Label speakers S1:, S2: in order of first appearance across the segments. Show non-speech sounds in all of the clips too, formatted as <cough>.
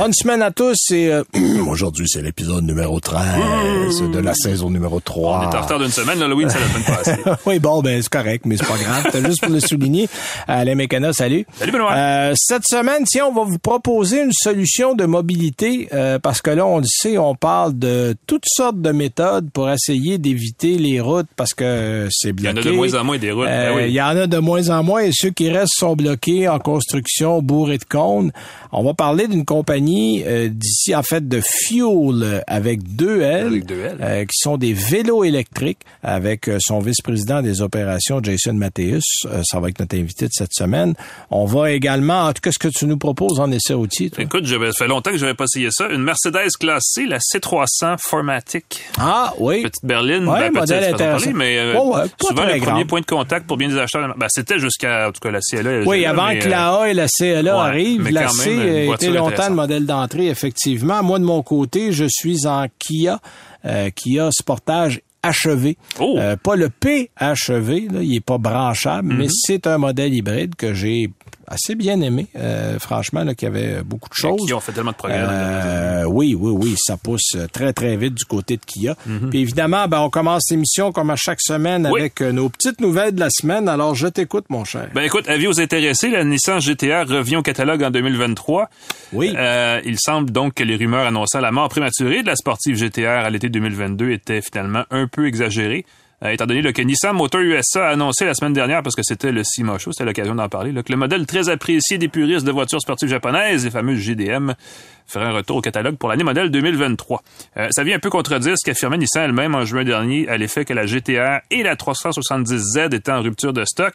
S1: Bonne semaine à tous et euh, <clears throat> aujourd'hui c'est l'épisode numéro 13 de la saison numéro 3.
S2: On est en retard d'une semaine, l'Halloween c'est la semaine passée.
S1: oui, bon, ben c'est correct, mais c'est pas grave. Juste pour le souligner. Alain Mécana, salut.
S2: Salut Benoît.
S1: Euh, cette semaine, tiens, on va vous proposer une solution de mobilité euh, parce que là, on le sait, on parle de toutes sortes de méthodes pour essayer d'éviter les routes parce que c'est bloqué.
S2: Il y en a de moins en moins des routes.
S1: Euh,
S2: ben oui.
S1: Il y en a de moins en moins et ceux qui restent sont bloqués en construction, bourrés de cônes. On va parler d'une compagnie euh, d'ici, en fait, de Fuel euh, avec deux L,
S2: Avec deux L.
S1: euh, qui sont des vélos électriques avec son vice-président des opérations, Jason Mattheus. Ça va être notre invité de cette semaine. On va également, en tout cas, ce que tu nous proposes en essai routier, toi?
S2: Écoute, ça fait longtemps que j'avais pas essayé ça. Une Mercedes classe C, la C300 Formatic.
S1: Ah, oui.
S2: Petite berline,
S1: Ouais,
S2: ben,
S1: modèle
S2: petite,
S1: intéressant.
S2: parler, mais euh,
S1: Ouais, ouais,
S2: souvent le premier point de contact pour bien des acheteurs. Ben, c'était jusqu'à, en tout cas, la CLA.
S1: Oui, avant
S2: mais,
S1: que la A et la CLA
S2: ouais,
S1: arrivent, la C
S2: voiture
S1: longtemps le
S2: intéressante.
S1: Modèle d'entrée, effectivement. Moi, de mon côté, je suis en Kia, euh, Kia Sportage achevé.
S2: Oh!
S1: Euh, pas le P achevé, là, il est pas branchable, mais c'est un modèle hybride que j'ai assez bien aimé, euh, franchement, là, qui avait beaucoup de choses.
S2: Qui ont fait tellement de progrès.
S1: Euh, oui, oui, oui, ça pousse très, très vite du côté de Kia. Puis évidemment, ben, on commence l'émission comme à chaque semaine
S2: Oui.
S1: avec euh, nos petites nouvelles de la semaine. Alors, je t'écoute, mon cher.
S2: Ben écoute, avis aux intéressés, la Nissan GTR revient au catalogue en 2023.
S1: Oui.
S2: Euh, il semble donc que les rumeurs annonçant la mort prématurée de la sportive GTR à l'été 2022 étaient finalement un peu exagérées. Euh, étant donné là, que Nissan Motor USA a annoncé la semaine dernière, parce que c'était le SIMA Show, c'était l'occasion d'en parler, là, que le modèle très apprécié des puristes de voitures sportives japonaises, les fameuses GDM, ferait un retour au catalogue pour l'année modèle 2023. Euh, ça vient un peu contredire ce qu'affirmait Nissan elle-même en juin dernier à l'effet que la GTR et la 370Z étaient en rupture de stock.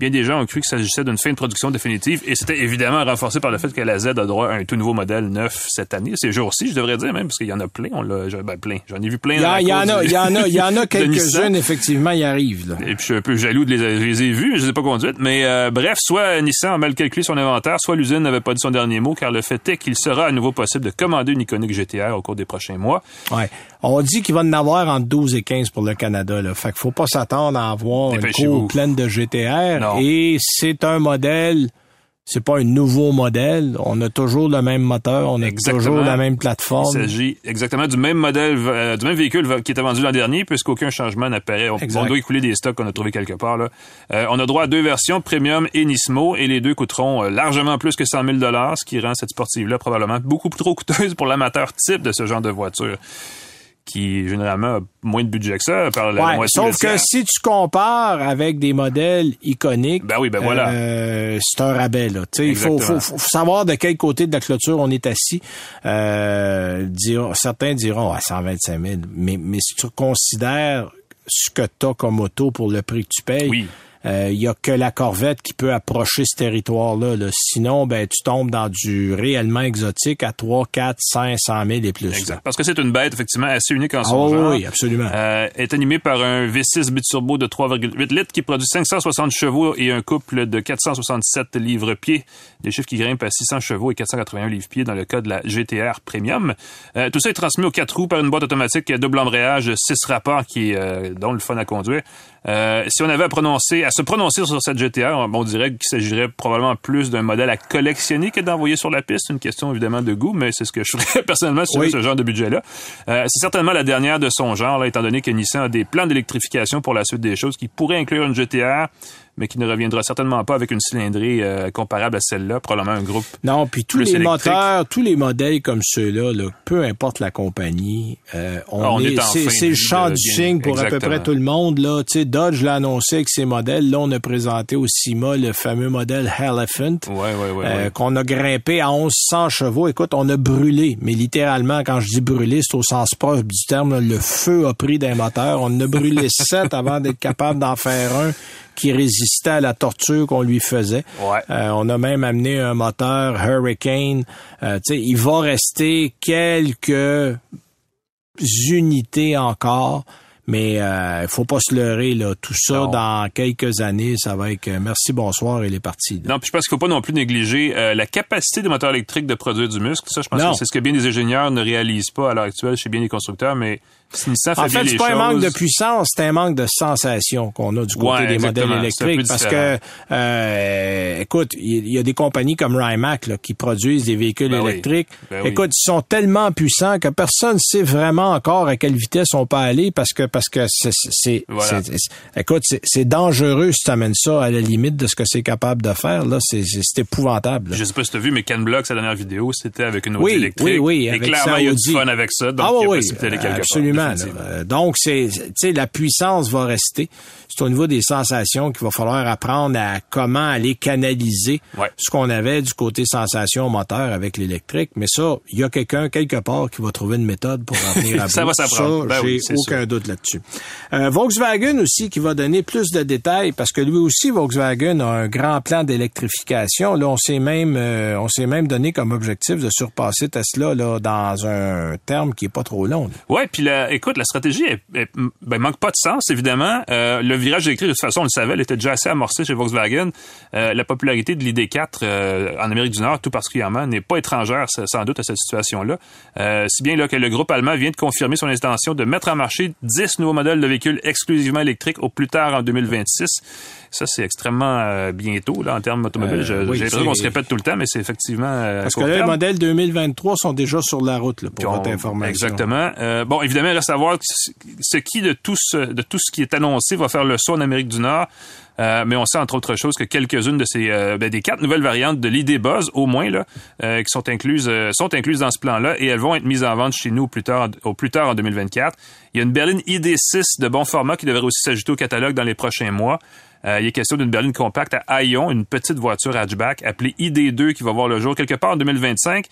S2: Bien des gens ont cru qu'il s'agissait d'une fin de production définitive et c'était évidemment renforcé par le fait que la Z a droit à un tout nouveau modèle neuf cette année. Ces jours-ci, je devrais dire même, parce qu'il y en a plein. On l'a, ben, plein. J'en ai vu plein.
S1: Il y, en a, il y en a, il y en a <laughs> quelques-unes, effectivement, y arrivent. Là.
S2: Et puis je suis un peu jaloux de les, je les ai vus, je les ai pas conduites. Mais euh, bref, soit Nissan a mal calculé son inventaire, soit l'usine n'avait pas dit son dernier mot, car le fait est qu'il sera à nouveau possible de commander une iconique GTR au cours des prochains mois.
S1: Ouais. On dit qu'il va en avoir entre 12 et 15 pour le Canada. Là. Fait qu'il faut pas s'attendre à avoir une cour pleine de GTR.
S2: Non.
S1: Et c'est un modèle, c'est pas un nouveau modèle. On a toujours le même moteur, on a
S2: Exactement.
S1: toujours la même
S2: Il
S1: plateforme.
S2: s'agit exactement du même modèle, euh, du même véhicule qui était vendu l'an dernier, puisqu'aucun changement n'apparaît. On, on doit écouler des stocks qu'on a trouvés quelque part. Là. Euh, on a droit à deux versions, Premium et Nismo, et les deux coûteront euh, largement plus que 100 000 ce qui rend cette sportive-là probablement beaucoup trop coûteuse pour l'amateur type de ce genre de voiture, qui généralement a moins de budget que ça, par la
S1: Ouais,
S2: moitié.
S1: sauf que si tu compares avec des modèles iconiques,
S2: Ben oui, ben voilà.
S1: euh, c'est un rabais là. Tu sais, il faut, faut, savoir de quel côté de la clôture on est assis. Euh, diront- certains diront à 125 000, mais mais si tu considères ce que tu as comme auto pour le prix que tu payes.
S2: Oui.
S1: Euh, Il y a que la Corvette qui peut approcher ce territoire-là. là. Sinon, ben tu tombes dans du réellement exotique à 3, 4, 500 000 et plus.
S2: Exact. Parce que c'est une bête, effectivement, assez unique en
S1: Ah
S2: son
S1: oui,
S2: genre.
S1: oui, absolument.
S2: Euh, est animé par un V6 biturbo de 3,8 litres qui produit 560 chevaux et un couple de 467 livres-pieds. Des chiffres qui grimpent à 600 chevaux et 481 livres-pieds dans le cas de la GTR Premium. Euh, tout ça est transmis aux quatre roues par une boîte automatique à double embrayage, 6 rapports qui est euh, dont le fun à conduire. Euh, si on avait à prononcer, à se prononcer sur cette GTR, on, dirait qu'il s'agirait probablement plus d'un modèle à collectionner que d'envoyer sur la piste. Une question évidemment de goût, mais c'est ce que je ferais <laughs> personnellement
S1: Oui.
S2: j'avais ce genre de budget-là. Euh, c'est certainement la dernière de son genre, là, étant donné que Nissan a des plans d'électrification pour la suite des choses qui pourraient inclure une GTR, mais qui ne reviendra certainement pas avec une cylindrée euh, comparable à celle-là, probablement un groupe.
S1: Non, puis tous les
S2: électrique.
S1: moteurs, tous les modèles comme ceux-là, là, peu importe la compagnie, euh, on,
S2: Ah, on
S1: est, c'est, le champ
S2: de
S1: du signe pour à peu près tout le monde. Là, tu sais, Dodge l'a annoncé avec ses modèles. Là, on a présenté au CIMA le fameux modèle Elephant.
S2: Ouais, ouais, ouais.
S1: euh, qu'on a grimpé à 1100 chevaux. Écoute, on a brûlé, mais littéralement, quand je dis brûlé, c'est au sens proche du terme. là, le feu a pris d'un moteur. On a brûlé <laughs> sept avant d'être capable d'en faire un qui résistait à la torture qu'on lui faisait.
S2: Ouais.
S1: Euh, on a même amené un moteur Hurricane. Euh, tu sais, il va rester quelques unités encore, Mais il faut pas se leurrer là. Tout ça dans quelques années, ça va être merci bonsoir et les parties.
S2: Non, puis je pense qu'il faut pas non plus négliger la capacité des moteurs électriques de produire du muscle. Ça, je pense que c'est ce que bien des ingénieurs ne réalisent pas à l'heure actuelle chez bien des constructeurs, mais
S1: en fait, c'est pas un manque de puissance, c'est un manque de sensation qu'on a du côté des modèles électriques. Parce que, euh, écoute, il y, a des compagnies comme Rimac là, qui produisent des véhicules ben électriques. Ben écoute, ils sont tellement puissants que personne ne sait vraiment encore à quelle vitesse on peut aller parce que parce que c'est, écoute, c'est dangereux si tu amènes ça à la limite de ce que c'est capable de faire. Là, c'est épouvantable.
S2: Je sais pas si tu as vu, mais Ken Block, sa dernière vidéo, c'était avec une Audi électrique. Oui, oui, Et clairement, il y a du fun avec ça. Donc,
S1: ah, oui, oui, absolument. Euh, donc, c'est, la puissance va rester. C'est au niveau des sensations qu'il va falloir apprendre à comment aller canaliser ce qu'on avait du côté sensation moteur avec l'électrique. Mais ça, il y a quelqu'un quelque part qui va trouver une méthode pour en venir à <laughs>
S2: ça va s'apprendre.
S1: Ben j'ai aucun doute là-dessus. Euh, Volkswagen aussi qui va donner plus de détails parce que lui aussi Volkswagen a un grand plan d'électrification. Là, on s'est même euh, on s'est même donné comme objectif de surpasser Tesla là dans un terme qui est pas trop long.
S2: Ouais, puis la, écoute, la stratégie elle, ben, manque pas de sens évidemment. Euh, le virage électrique de toute façon, on le savait, elle était déjà assez amorcée chez Volkswagen. Euh, la popularité de l'ID4 euh, en Amérique du Nord, tout particulièrement, n'est pas étrangère sans doute à cette situation-là. si bien là que le groupe allemand vient de confirmer son intention de mettre en marché 10 nouveaux modèles de véhicules exclusivement électriques au plus tard en 2026. Ça, c'est extrêmement bientôt là en termes automobiles. J'ai l'impression qu'on se répète tout le temps, mais c'est effectivement
S1: parce que là, les modèles 2023 sont déjà sur la route là, pour votre information.
S2: Exactement. bon, évidemment, reste à voir ce qui de tout ce, de tout ce qui est annoncé va faire le saut en Amérique du Nord. Euh, mais on sait entre autres choses que quelques-unes de ces euh, ben, des quatre nouvelles variantes de l'ID Buzz au moins là euh, qui sont incluses sont incluses dans ce plan-là et elles vont être mises en vente chez nous plus tard au plus tard en 2024. Il y a une berline ID6 de bon format qui devrait aussi s'ajouter au catalogue dans les prochains mois. il est question d'une berline compacte à Ion, une petite voiture hatchback appelée ID2 qui va voir le jour quelque part en 2025.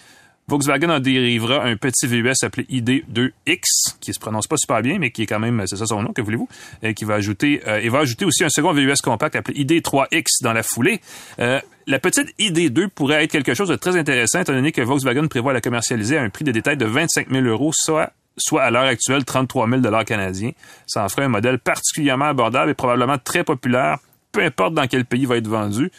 S2: Volkswagen en dérivera un petit VUS appelé ID2X, qui se prononce pas super bien, mais qui est quand même, c'est ça son nom, que voulez-vous, et qui va ajouter, euh, et va ajouter aussi un second VUS compact appelé ID3X dans la foulée. Euh, la petite ID2 pourrait être quelque chose de très intéressant, étant donné que Volkswagen prévoit la commercialiser à un prix de détail de 25 000 euros, soit soit à l'heure actuelle 33 000 dollars canadiens. Ça en ferait un modèle particulièrement abordable et probablement très populaire, peu importe dans quel pays il va être vendu.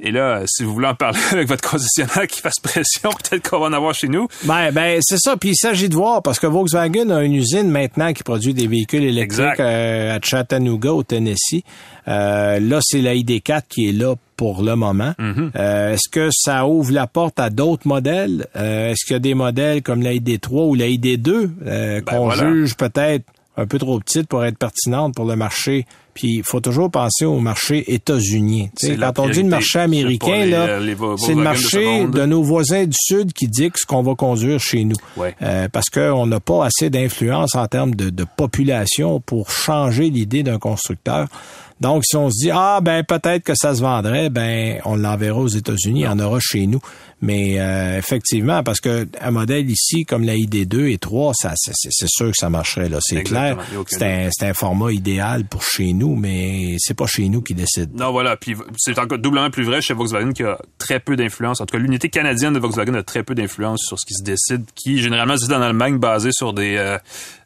S2: Et là, si vous voulez en parler <laughs> avec votre concessionnaire qui fasse pression, <laughs> peut-être qu'on va en avoir chez nous.
S1: Ben, ben c'est ça. Puis il s'agit de voir, parce que Volkswagen a une usine maintenant qui produit des véhicules électriques euh, à Chattanooga, au Tennessee. Euh, là, c'est la ID4 qui est là pour le moment. Mm-hmm. euh, est-ce que ça ouvre la porte à d'autres modèles? Euh, est-ce qu'il y a des modèles comme la ID3 ou la ID2 ben, qu'on juge peut-être un peu trop petite pour être pertinente pour le marché. Puis il faut toujours penser au marché états-unien. Quand on dit le marché américain, là, c'est le marché de, nos voisins du Sud qui dit ce qu'on va conduire chez nous. Euh, parce qu'on n'a pas assez d'influence en termes de, de population pour changer l'idée d'un constructeur. Donc, si on se dit, ah, ben, peut-être que ça se vendrait, ben, on l'enverra aux États-Unis, il y en aura chez nous. Mais euh, effectivement, parce que un modèle ici, comme la ID2 et 3, ça, c'est sûr que ça marcherait, là. C'est clair. C'est un, un, format idéal pour chez nous, mais c'est pas chez nous qui décide.
S2: Non, voilà. Puis c'est encore doublement plus vrai chez Volkswagen qui a très peu d'influence. En tout cas, l'unité canadienne de Volkswagen a très peu d'influence sur ce qui se décide, qui généralement se décide en Allemagne basé sur des, euh,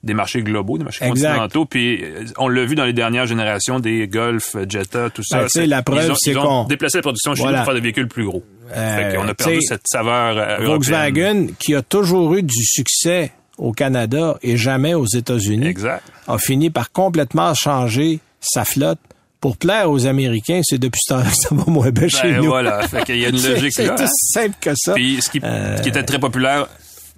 S2: des marchés globaux, des marchés continentaux. Puis euh, on l'a vu dans les dernières générations des Golf, Jetta, tout ça.
S1: Ben, la preuve, c'est qu'on
S2: déplacé la production chez nous pour faire des véhicules plus gros. Euh, on a perdu cette saveur euh,
S1: Volkswagen, qui a toujours eu du succès au Canada et jamais aux États-Unis, a fini par complètement changer sa flotte pour plaire aux Américains, c'est depuis ce temps-là que ça va moins bien ben chez nous.
S2: voilà, fait qu'il y a une <laughs> logique
S1: là. C'est aussi simple que ça.
S2: Puis ce qui, ce qui était très populaire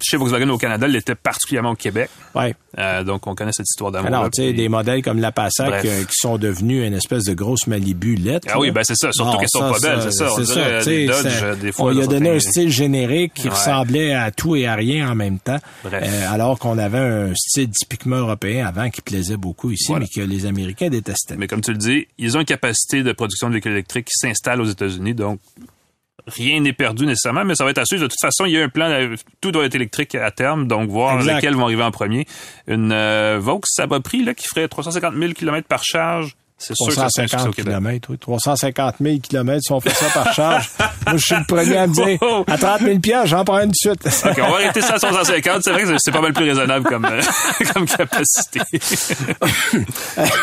S2: chez Volkswagen au Canada, il était particulièrement au Québec.
S1: Ouais.
S2: Euh, donc, on connaît cette histoire d'amour.
S1: Alors, tu sais, des modèles comme la Passat euh, qui, sont devenus une espèce de grosse Malibu lettre.
S2: Ah oui, ben c'est ça. Surtout qu'elles sont pas belles, c'est ça. C'est ça. Dirait, Dodge, des fois,
S1: on lui a donné un style générique qui ressemblait à tout et à rien en même temps. Euh, alors qu'on avait un style typiquement européen avant qui plaisait beaucoup ici, mais que les Américains détestaient.
S2: Mais comme tu le dis, ils ont une capacité de production de véhicules électriques qui s'installe aux États-Unis, donc rien n'est perdu nécessairement, mais ça va être à suivre. De toute façon, il y a un plan, tout doit être électrique à terme, donc voir lesquels vont arriver en premier. Une euh, Vaux, ça va pris, là, qui ferait 350 000 km par charge C'est sûr que ça serait un succès au
S1: 350
S2: Québec.
S1: km, oui. 350 000 km, si on fait ça par charge. <laughs> Moi, je suis le premier à me dire, à 30 000 piastres, j'en prends une de suite.
S2: OK, on va arrêter ça à 350. C'est vrai que c'est pas mal plus raisonnable comme, euh, <laughs> comme capacité.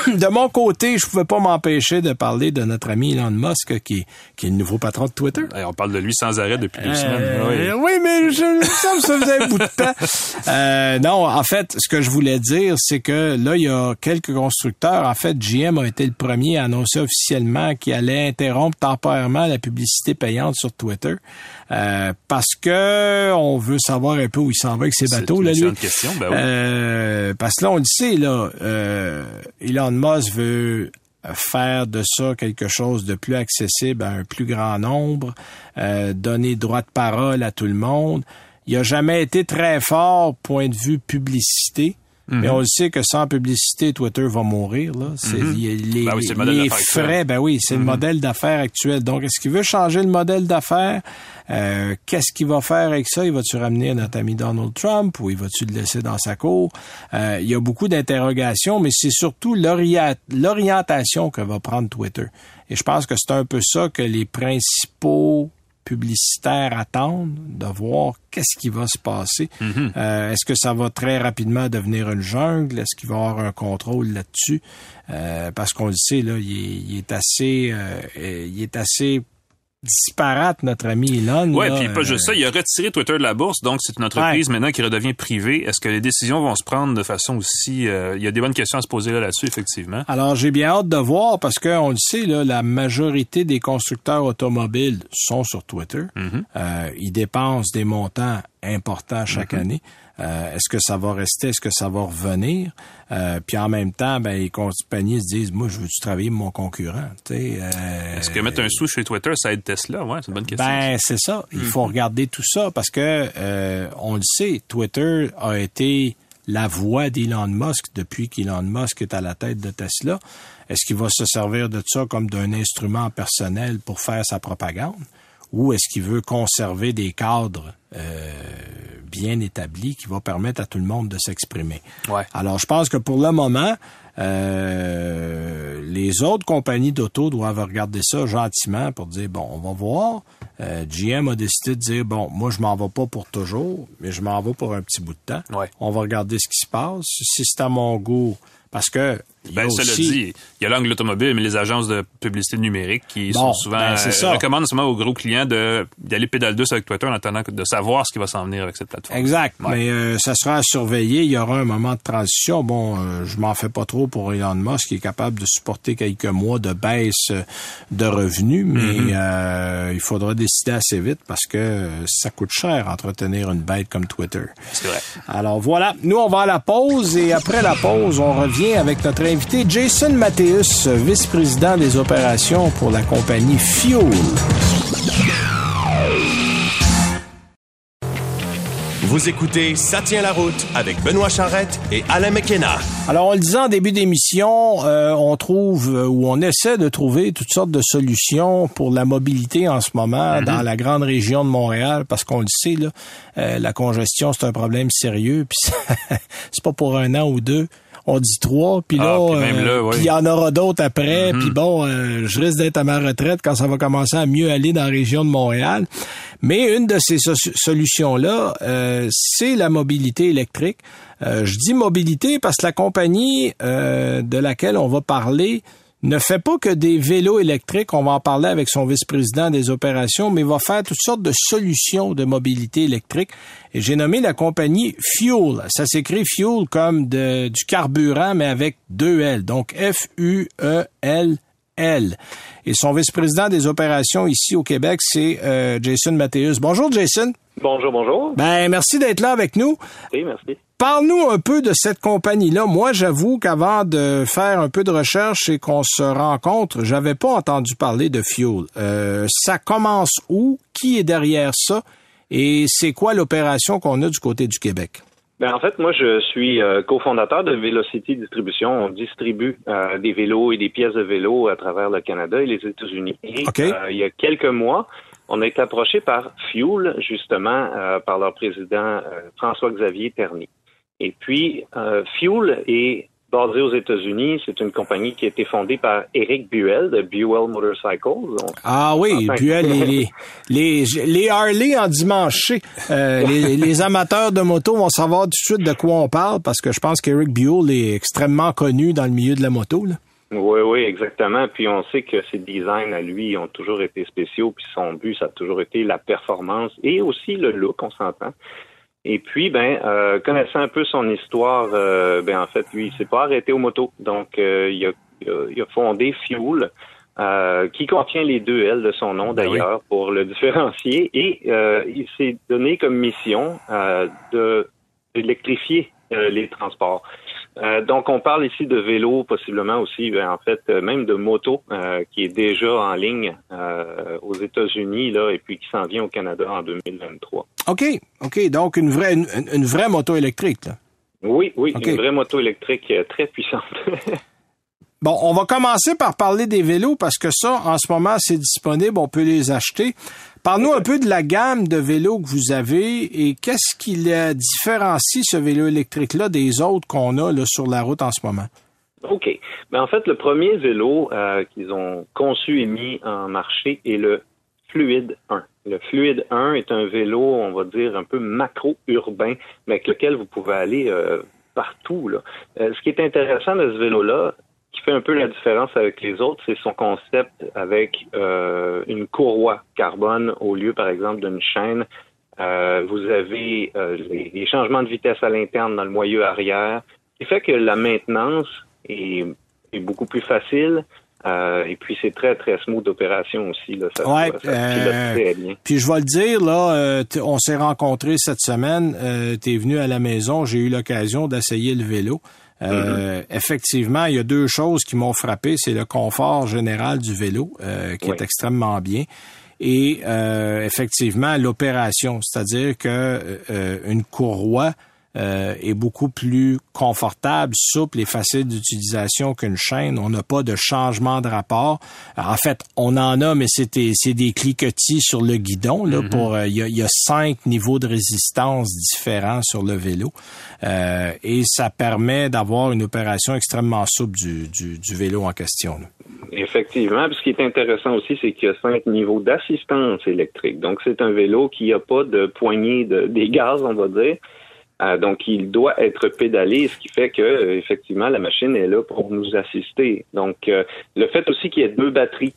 S1: de mon côté, je pouvais pas m'empêcher de parler de notre ami Elon Musk, qui, est- qui est le nouveau patron de Twitter.
S2: On parle de lui sans arrêt depuis deux
S1: Euh,
S2: semaines.
S1: oui. mais je, ça me faisait un bout de temps. Euh, non, en fait, ce que je voulais dire, c'est que là, il y a quelques constructeurs. En fait, GM a été le premier à annoncer officiellement qu'il allait interrompre temporairement la publicité payante sur Twitter. Euh, parce que on veut savoir un peu où il s'en va avec ses bateaux, là, lui.
S2: question, ben oui.
S1: Euh, parce que là, on le sait, là, euh, Elon Musk veut faire de ça quelque chose de plus accessible à un plus grand nombre, donner droit de parole à tout le monde. Il a jamais été très fort point de vue publicité. Mais on le sait que sans publicité, Twitter va mourir. Là. C'est, les les-
S2: Ben oui, le
S1: les frais, ben oui, c'est le modèle d'affaires actuel. Donc, est-ce qu'il veut changer le modèle d'affaires? Euh, qu'est-ce qu'il va faire avec ça? Il va-tu ramener notre ami Donald Trump ou il va-tu le laisser dans sa cour? Euh, il y a beaucoup d'interrogations, mais c'est surtout l'ori- l'orientation que va prendre Twitter. Et je pense que c'est un peu ça que les principaux publicitaires attendent, de voir qu'est-ce qui va se passer. Euh, Est-ce que ça va très rapidement devenir une jungle? Est-ce qu'il va y avoir un contrôle là-dessus? Euh, parce qu'on le sait, là, il est, il est assez, euh, euh, il est assez disparate, notre ami Elon.
S2: Ouais,
S1: là,
S2: puis pas
S1: euh,
S2: juste ça, il a retiré Twitter de la bourse, donc c'est une entreprise maintenant qui redevient privée. Est-ce que les décisions vont se prendre de façon aussi... euh, il y a des bonnes questions à se poser là, là-dessus, effectivement.
S1: Alors, j'ai bien hâte de voir parce que on le sait, là, la majorité des constructeurs automobiles sont sur Twitter. Euh, ils dépensent des montants importants chaque année. Euh, Est-ce que ça va rester? Est-ce que ça va revenir? Euh, puis en même temps, ben, les compagnies se disent, moi, je veux-tu travailler pour mon concurrent? Euh,
S2: Est-ce que mettre un sou chez Twitter, ça aide Tesla? Ouais, c'est une bonne question.
S1: Ben, c'est ça. Il faut regarder tout ça parce que euh, on le sait, Twitter a été la voix d'Elon Musk depuis qu'Elon Musk est à la tête de Tesla. Est-ce qu'il va se servir de ça comme d'un instrument personnel pour faire sa propagande? Ou est-ce qu'il veut conserver des cadres bien établis qui vont permettre à tout le monde de s'exprimer?
S2: Ouais.
S1: Alors, je pense que pour le moment, euh, les autres compagnies d'auto doivent regarder ça gentiment pour dire, bon, on va voir. Euh, GM a décidé de dire, bon, moi, je m'en vais pas pour toujours, mais je m'en vais pour un petit bout de temps.
S2: Ouais.
S1: On va regarder ce qui se passe. Si c'est à mon goût, parce que...
S2: Ben, cela
S1: aussi-
S2: dit, il y a l'angle automobile, mais les agences de publicité numérique qui
S1: Bon,
S2: sont souvent
S1: ben, c'est
S2: euh,
S1: ça.
S2: recommandent souvent aux gros clients d'aller pédale douce avec Twitter en attendant de savoir ce qui va s'en venir avec cette plateforme.
S1: Exact.
S2: Ouais.
S1: Mais euh, ça sera à surveiller. Il y aura un moment de transition. Bon, euh, je m'en fais pas trop pour Elon Musk, qui est capable de supporter quelques mois de baisse de revenus, mais
S2: Mm-hmm.
S1: euh, il faudra décider assez vite parce que ça coûte cher entretenir une bête comme Twitter.
S2: C'est vrai.
S1: Alors voilà, nous on va à la pause et après la pause, on revient avec notre invité Jason Mathéus, vice-président des opérations pour la compagnie Fuel.
S3: Vous écoutez Ça tient la route avec Benoît Charrette et Alain McKenna.
S1: Alors, on le disait en début d'émission, euh, on trouve euh, ou on essaie de trouver toutes sortes de solutions pour la mobilité en ce moment dans la grande région de Montréal, parce qu'on le sait, là, euh, la congestion, c'est un problème sérieux, puis <laughs> c'est pas pour un an ou deux. On dit trois, puis là,
S2: Ah, puis
S1: euh,
S2: là, oui.
S1: puis il y en aura d'autres après, puis bon, euh, je risque d'être à ma retraite quand ça va commencer à mieux aller dans la région de Montréal. Mais une de ces so- solutions-là, euh, c'est la mobilité électrique. Euh, je dis mobilité parce que la compagnie euh, de laquelle on va parler ne fait pas que des vélos électriques, on va en parler avec son vice-président des opérations, mais va faire toutes sortes de solutions de mobilité électrique. Et j'ai nommé la compagnie Fuel. Ça s'écrit Fuel comme de, du carburant, mais avec deux L. Donc F-U-E-L. L. Et son vice-président des opérations ici au Québec, c'est euh, Jason Mathéus. Bonjour Jason.
S4: Bonjour, bonjour.
S1: Ben merci d'être là avec nous.
S4: Oui, merci.
S1: Parle-nous un peu de cette compagnie-là. Moi, j'avoue qu'avant de faire un peu de recherche et qu'on se rencontre, j'avais pas entendu parler de Fuel. Euh, ça commence où? Qui est derrière ça? Et c'est quoi l'opération qu'on a du côté du Québec?
S4: Ben, en fait, moi, je suis euh, cofondateur de Velocity Distribution. On distribue euh, des vélos et des pièces de vélo à travers le Canada et les États-Unis. Euh, il y a quelques mois, on a été approché par Fuel, justement, par leur président François-Xavier Terny. Et puis, euh, Fuel est basée aux États-Unis. C'est une compagnie qui a été fondée par Eric Buell de Buell Motorcycles.
S1: Ah oui, Buell, les, <laughs> les, les, Harley en dimanche. Euh, les, les, amateurs de moto vont savoir tout de suite de quoi on parle parce que je pense qu'Eric Buell est extrêmement connu dans le milieu de la moto. Là.
S4: Oui, oui, exactement. Puis on sait que ses designs à lui ont toujours été spéciaux, puis son but, ça a toujours été la performance et aussi le look, on s'entend. Et puis, ben, euh, connaissant un peu son histoire, euh, ben en fait, lui, il s'est pas arrêté aux motos. Donc, euh, il, a, il, a, fondé Fuel, euh, qui contient les deux L de son nom ben d'ailleurs, pour le <laughs> différencier. Et il s'est donné comme mission de d'électrifier les transports. Euh, donc, on parle ici de vélo, possiblement aussi, ben, en fait, euh, même de moto, euh, qui est déjà en ligne aux États-Unis, là, et puis qui s'en vient au Canada en 2023.
S1: OK, OK. Donc, une vraie, une, vraie moto électrique, là.
S4: Oui, oui, une vraie moto électrique très puissante. <laughs>
S1: Bon, on va commencer par parler des vélos parce que ça, en ce moment, c'est disponible, on peut les acheter. Parle-nous un peu de la gamme de vélos que vous avez et qu'est-ce qui différencie ce vélo électrique-là des autres qu'on a là, sur la route en ce moment?
S4: OK. Mais ben, en fait, le premier vélo euh, qu'ils ont conçu et mis en marché est le Fluide 1. Le Fluide 1 est un vélo, on va dire, un peu macro-urbain, mais avec lequel vous pouvez aller euh, partout. Euh, ce qui est intéressant de ce vélo-là, qui fait un peu la différence avec les autres, c'est son concept avec euh, une courroie carbone au lieu, par exemple, d'une chaîne. Euh, vous avez euh, les, changements de vitesse à l'interne dans le moyeu arrière, qui fait que la maintenance est, est beaucoup plus facile. et puis c'est très très smooth d'opération aussi là, ça,
S1: ouais, très bien. Puis je vais le dire là, on s'est rencontrés cette semaine. tu es venu à la maison, j'ai eu l'occasion d'essayer le vélo. Euh, mm-hmm. Effectivement, il y a deux choses qui m'ont frappé. C'est le confort général du vélo, euh, qui est extrêmement bien. Et euh, effectivement, l'opération, c'est-à-dire que une courroie euh, est beaucoup plus confortable, souple et facile d'utilisation qu'une chaîne. On n'a pas de changement de rapport. en fait, on en a, mais c'est des, des cliquetis sur le guidon. Là, mm-hmm. pour euh, il y, a, y, a, cinq niveaux de résistance différents sur le vélo, euh, et ça permet d'avoir une opération extrêmement souple du, du, du vélo en question. Là.
S4: Effectivement. ce qui est intéressant aussi, c'est qu'il y a cinq niveaux d'assistance électrique. Donc, c'est un vélo qui n'a pas de poignée de, des gaz, on va dire. Euh, donc, il doit être pédalé, ce qui fait que euh, effectivement la machine est là pour nous assister. Donc, euh, le fait aussi qu'il y ait deux batteries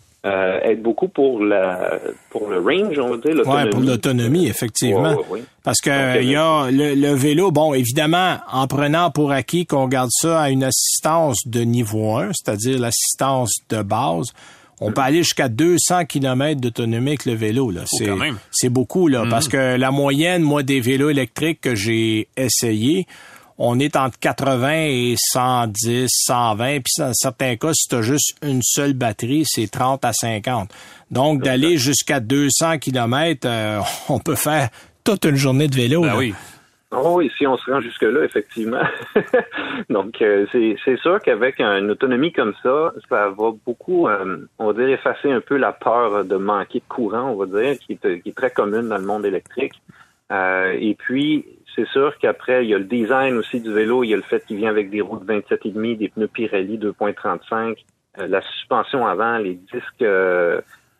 S4: aide beaucoup pour la pour le range, on va dire.
S1: Oui, pour l'autonomie, effectivement. Parce que il y a le, le, vélo, bon, évidemment, en prenant pour acquis qu'on garde ça à une assistance de niveau 1, c'est-à-dire l'assistance de base, on peut aller jusqu'à 200 km d'autonomie avec le vélo. Là.
S2: C'est,
S1: c'est beaucoup, là, parce mm. que la moyenne, moi, des vélos électriques que j'ai essayé, on est entre 80 et 110, 120, puis dans certains cas, si tu as juste une seule batterie, c'est 30 à 50. Donc, d'aller jusqu'à 200 km, euh, <laughs> on peut faire toute une journée de vélo.
S2: Ben oui.
S4: Oh oui, si on se rend jusque-là, effectivement. <laughs> Donc, euh, c'est sûr qu'avec une autonomie comme ça, ça va beaucoup, euh, on va dire, effacer un peu la peur de manquer de courant, on va dire, qui est, très commune dans le monde électrique. Euh, et puis, c'est sûr qu'après, il y a le design aussi du vélo, il y a le fait qu'il vient avec des roues de 27,5, des pneus Pirelli 2.35, la suspension avant, les disques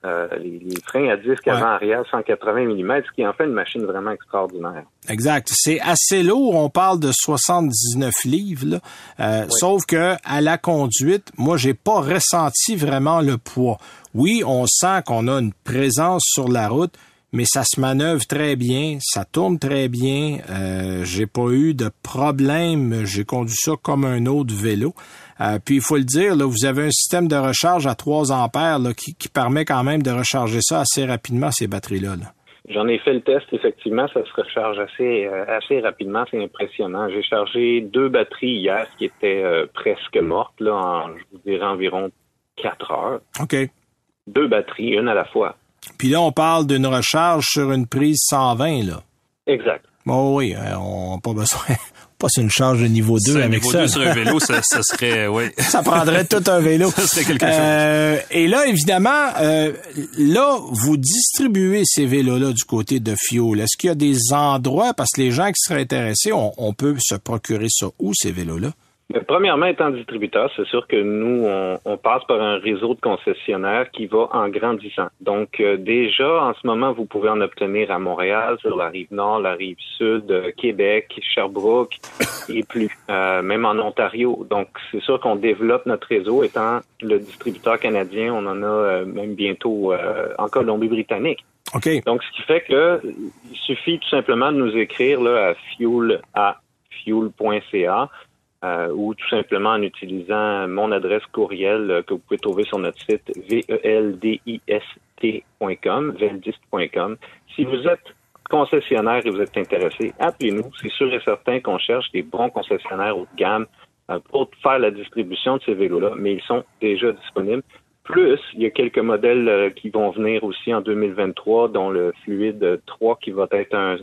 S4: euh, les, freins à disque avant-arrière 180 mm, ce qui est en fait une machine vraiment extraordinaire.
S1: Exact. C'est assez lourd. On parle de 79 livres. Euh, sauf que à la conduite, moi, j'ai pas ressenti vraiment le poids. Oui, on sent qu'on a une présence sur la route, mais ça se manœuvre très bien, ça tourne très bien. Euh, j'ai pas eu de problème. J'ai conduit ça comme un autre vélo. Euh, puis il faut le dire, là, vous avez un système de recharge à 3 ampères là, qui, permet quand même de recharger ça assez rapidement, ces batteries-là.
S4: J'en ai fait le test, effectivement, ça se recharge assez, euh, assez rapidement, c'est impressionnant. J'ai chargé deux batteries hier qui étaient euh, presque mortes, là, en, je vous dirais environ 4 heures.
S1: OK.
S4: Deux batteries, une à la fois.
S1: Puis là, on parle d'une recharge sur une prise 120, là.
S4: Exact.
S1: Bon, oui, on n'a pas besoin <laughs> pas une charge de niveau 2 avec
S2: niveau ça. 2 sur un vélo, ça, ça <laughs> serait, oui.
S1: ça prendrait tout un vélo. <laughs>
S2: ça serait quelque chose. Euh,
S1: et là, évidemment, euh, là, vous distribuez ces vélos-là du côté de Fuel. Est-ce qu'il y a des endroits, parce que les gens qui seraient intéressés, on, peut se procurer ça où, ces vélos-là?
S4: Premièrement, étant distributeur, c'est sûr que nous, on, passe par un réseau de concessionnaires qui va en grandissant. Donc, euh, déjà, en ce moment, vous pouvez en obtenir à Montréal, sur la rive nord, la rive sud, euh, Québec, Sherbrooke <coughs> et plus, euh, même en Ontario. Donc, c'est sûr qu'on développe notre réseau. Étant le distributeur canadien, on en a même bientôt en Colombie-Britannique.
S1: OK.
S4: Donc, ce qui fait que il suffit tout simplement de nous écrire là, à fuel à fuel.ca euh, ou tout simplement en utilisant mon adresse courriel euh, que vous pouvez trouver sur notre site veldist.com, veldist.com. Si vous êtes concessionnaire et vous êtes intéressé, appelez-nous. C'est sûr et certain qu'on cherche des bons concessionnaires haut de gamme euh, pour faire la distribution de ces vélos-là, mais ils sont déjà disponibles. Plus, il y a quelques modèles qui vont venir aussi en 2023, dont le Fluide 3 qui va être un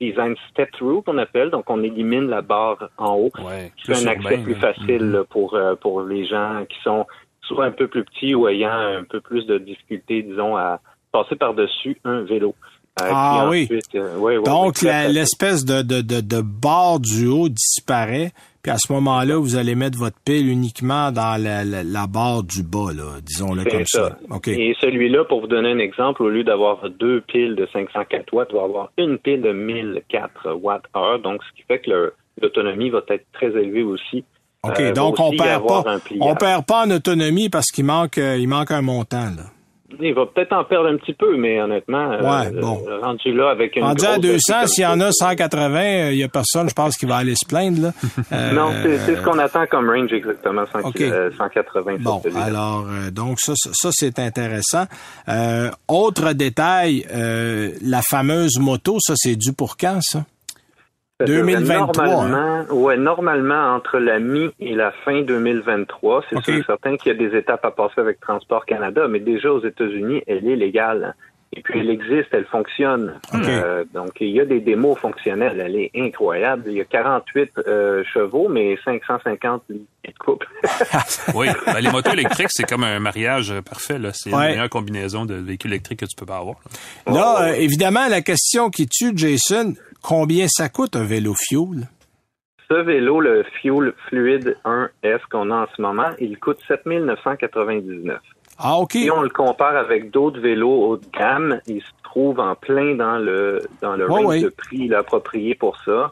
S4: design step-through qu'on appelle. Donc, on élimine la barre en haut.
S2: Ouais,
S4: c'est un accès plus facile mm-hmm. pour, euh, pour les gens qui sont soit un peu plus petits ou ayant un peu plus de difficultés, disons, à passer par-dessus un vélo.
S1: Euh, ah oui. Euh, Donc, l'espèce de, de, de, de barre du haut disparaît. Puis à ce moment-là, vous allez mettre votre pile uniquement dans la, la, barre du bas, là, disons-le comme ça.
S4: Et celui-là, pour vous donner un exemple, au lieu d'avoir deux piles de 504 watts, va avoir une pile de 1004 watts-heure. Donc, ce qui fait que l'autonomie va être très élevée aussi.
S1: OK, euh, donc on perd pas, on perd pas en autonomie parce qu'il manque, euh, il manque un montant, là.
S4: Il va peut-être en perdre un petit peu, mais honnêtement, euh,
S1: ouais, bon.
S4: rendu là avec une
S1: Rendu à 200, s'il y en a 180, il y a personne, je pense, qui va aller se plaindre. Là. <laughs>
S4: non, c'est ce qu'on attend comme range exactement, 180.
S1: Bon, alors, donc ça, ça, c'est intéressant. autre détail, la fameuse moto, ça c'est dû pour quand, ça? 2023.
S4: Normalement, ouais, normalement, entre la mi et la fin 2023, c'est certain qu'il y a des étapes à passer avec Transport Canada, mais déjà aux États-Unis, elle est légale. Et puis elle existe, elle fonctionne. Euh, donc il y a des démos fonctionnelles, elle est incroyable. Il y a 48 euh, chevaux, mais 550 litres de couple. <laughs>
S2: oui, ben, les motos électriques, c'est comme un mariage parfait. C'est la meilleure combinaison de véhicules électriques que tu peux pas avoir.
S1: Là, euh, évidemment, la question qui tue, Jason, combien ça coûte un vélo fuel?
S4: Ce vélo, le Fuel Fluid 1S qu'on a en ce moment, il coûte 7999.
S1: Ah, OK.
S4: Si on le compare avec d'autres vélos haut de gamme, il se trouve en plein dans le dans le range de prix approprié pour ça.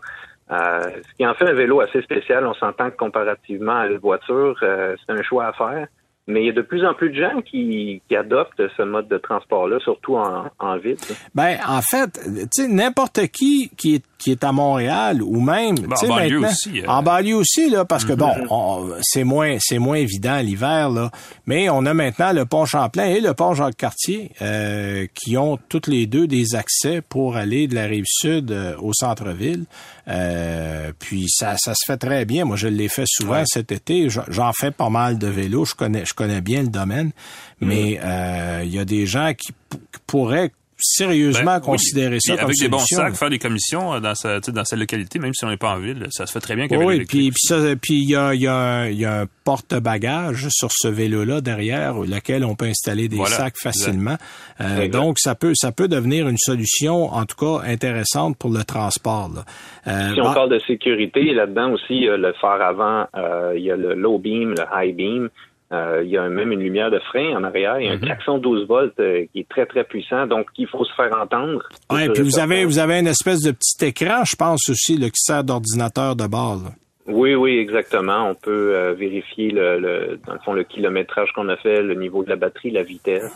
S4: Euh, ce qui en fait un vélo assez spécial. On s'entend que comparativement à une voiture, euh, c'est un choix à faire. Mais il y a de plus en plus de gens qui, qui adoptent ce mode de transport-là, surtout en, en ville.
S1: Ben, en fait, tu sais, n'importe qui qui est qui est à Montréal ou même
S2: ben, en banlieue aussi.
S1: Euh. En banlieue aussi là parce que bon, mm-hmm. c'est moins c'est moins évident l'hiver là, mais on a maintenant le pont Champlain et le pont Jacques Cartier euh, qui ont toutes les deux des accès pour aller de la rive sud euh, au centre-ville. Euh, puis ça ça se fait très bien. Moi je l'ai fait souvent cet été, j'en fais pas mal de vélo, je connais je connais bien le domaine, mais mm-hmm. il y a des gens qui pourraient sérieusement ben, considérer ça comme
S2: avec
S1: des
S2: bons sacs, faire des commissions euh, dans sa, dans sa localité, même si on n'est pas en ville, ça se fait très bien
S1: qu'avec Oui, puis puis ça, puis il y a, y, a y a un porte-bagages sur ce vélo-là derrière, lequel on peut installer des sacs facilement. Euh, donc ça peut ça peut devenir une solution, en tout cas intéressante pour le transport. Là.
S4: Euh, si on parle de sécurité, là-dedans aussi, il y a le phare avant, il y a le low beam, le high beam. Euh, il y a même une lumière de frein en arrière. Il y a un mhm. klaxon 12 volts euh, qui est très, très puissant. Donc, il faut se faire entendre.
S1: Oui, puis vous avez, vous avez une espèce de petit écran, je pense aussi, qui sert d'ordinateur de bord.
S4: Oui, oui, exactement. On peut euh, vérifier le, dans le fond, le kilométrage qu'on a fait, le niveau de la batterie, la vitesse.